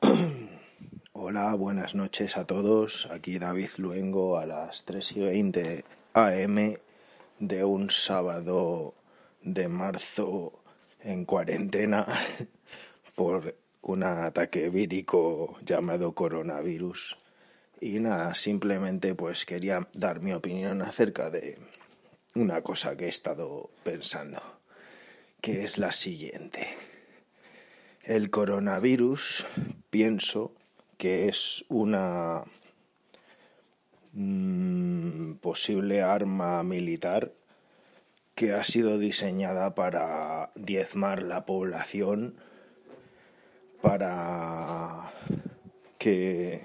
Hola, buenas noches a todos. Aquí David Luengo a las 3 y 20 am de un sábado de marzo en cuarentena por un ataque vírico llamado coronavirus. Y nada, simplemente pues quería dar mi opinión acerca de una cosa que he estado pensando, que es la siguiente. El coronavirus, pienso que es una mm, posible arma militar que ha sido diseñada para diezmar la población, para que,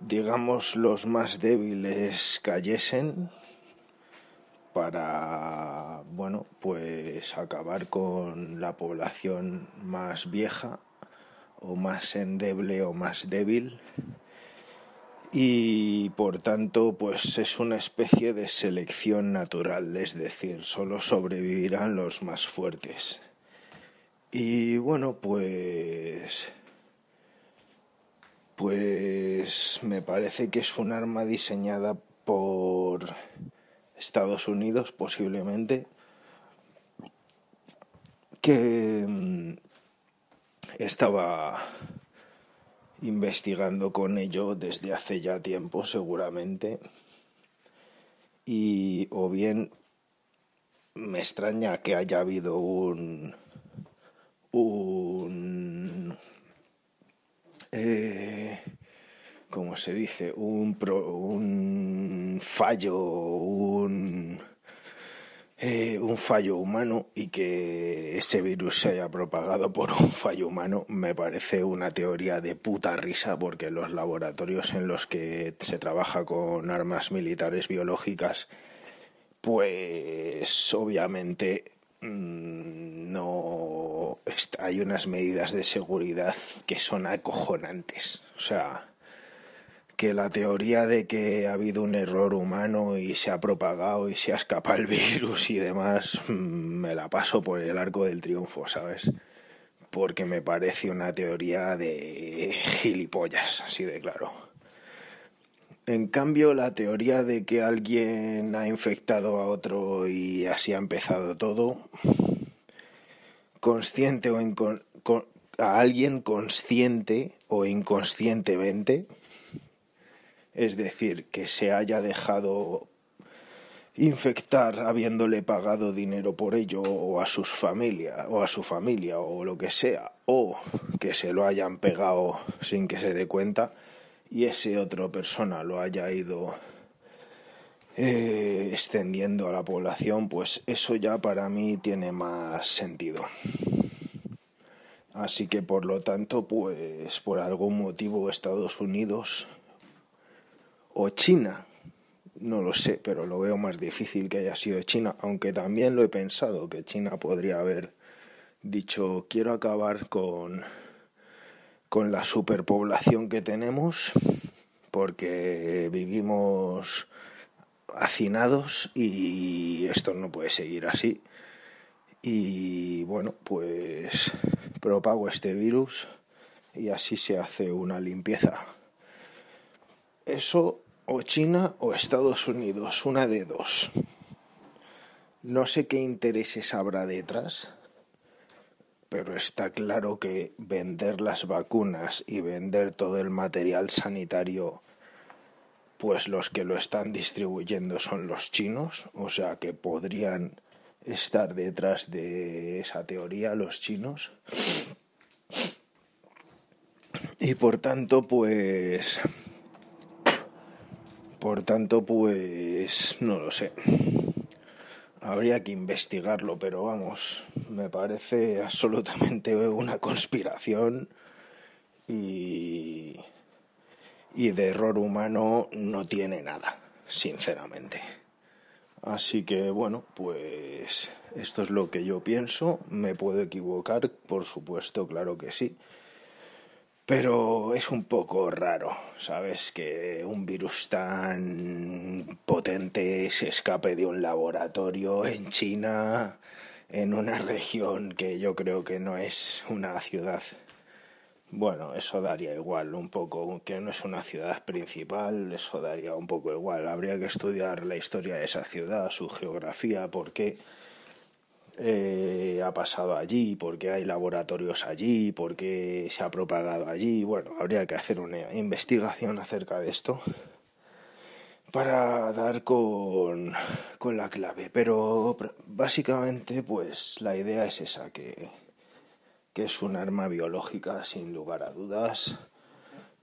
digamos, los más débiles cayesen para, pues acabar con la población más vieja o más endeble o más débil y por tanto pues es una especie de selección natural, es decir, solo sobrevivirán los más fuertes. Y bueno, pues pues me parece que es un arma diseñada por Estados Unidos posiblemente, que mm, estaba investigando con ello desde hace ya tiempo seguramente. Y o bien me extraña que haya habido un un eh, se dice, un, un fallo, un, eh, un fallo humano y que ese virus se haya propagado por un fallo humano me parece una teoría de puta risa porque los laboratorios en los que se trabaja con armas militares biológicas pues obviamente mm, no hay unas medidas de seguridad que son acojonantes. O sea que la teoría de que ha habido un error humano y se ha propagado y se ha escapado el virus y demás, mm, me la paso por el arco del triunfo, ¿sabes? Porque me parece una teoría de gilipollas, así de claro. En cambio, la teoría de que alguien ha infectado a otro y así ha empezado todo, consciente o a alguien consciente o inconscientemente, es decir, que se haya dejado infectar habiéndole pagado dinero por ello o a sus familia o a su familia o lo que sea o que se lo hayan pegado sin que se dé cuenta y ese otra persona lo haya ido eh, extendiendo a la población pues eso ya para mí tiene más sentido. Así que por lo tanto pues por algún motivo Estados Unidos o China. No lo sé, pero lo veo más difícil que haya sido China, aunque también lo he pensado que China podría haber dicho quiero acabar con, con la superpoblación que tenemos porque vivimos hacinados y esto no puede seguir así. Y bueno, pues propago este virus y así se hace una limpieza. Eso o China o Estados Unidos, una de dos. No sé qué intereses habrá detrás, pero está claro que vender las vacunas y vender todo el material sanitario, pues los que lo están distribuyendo son los chinos, o sea que podrían estar detrás de esa teoría los chinos. Y por tanto, pues por tanto, pues no lo sé. Habría que investigarlo, pero vamos, me parece absolutamente una conspiración y, y de error humano no tiene nada, sinceramente. Así que bueno, pues esto es lo que yo pienso. Me puedo equivocar, por supuesto, claro que sí. Pero es un poco raro, ¿sabes? Que un virus tan potente se escape de un laboratorio en China, en una región que yo creo que no es una ciudad. Bueno, eso daría igual un poco, que no es una ciudad principal, eso daría un poco igual. Habría que estudiar la historia de esa ciudad, su geografía, por qué eh, ha pasado allí, por qué hay laboratorios allí, por qué se ha propagado allí. Bueno, habría que hacer una investigación acerca de esto para dar con, con la clave. Pero básicamente, pues la idea es esa, que que es un arma biológica sin lugar a dudas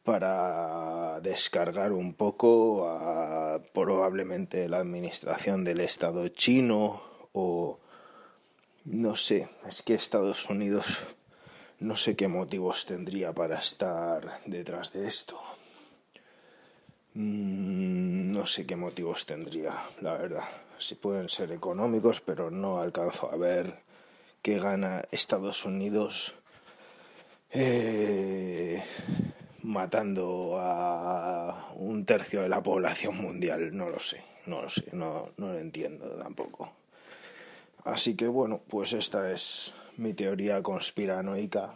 para descargar un poco a probablemente la administración del Estado chino o no sé, es que Estados Unidos no sé qué motivos tendría para estar detrás de esto. Mm, no sé qué motivos tendría, la verdad. Si pueden ser económicos, pero no alcanzo a ver que gana Estados Unidos eh, matando a un tercio de la población mundial. No lo sé, no lo sé, no, no lo entiendo tampoco. Así que bueno, pues esta es mi teoría conspiranoica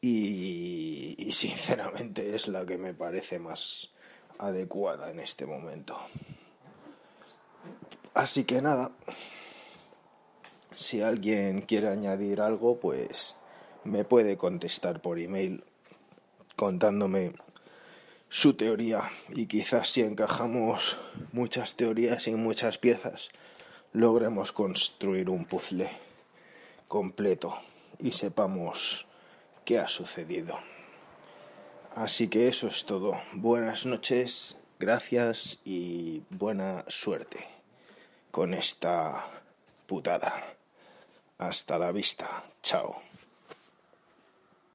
y, sinceramente es la que me parece más adecuada en este momento. Así que nada, si alguien quiere añadir algo, pues me puede contestar por email contándome su teoría y quizás si encajamos muchas teorías y muchas piezas logremos construir un puzzle completo y sepamos qué ha sucedido. Así que eso es todo. Buenas noches, gracias y buena suerte con esta putada. Hasta la vista. Chao.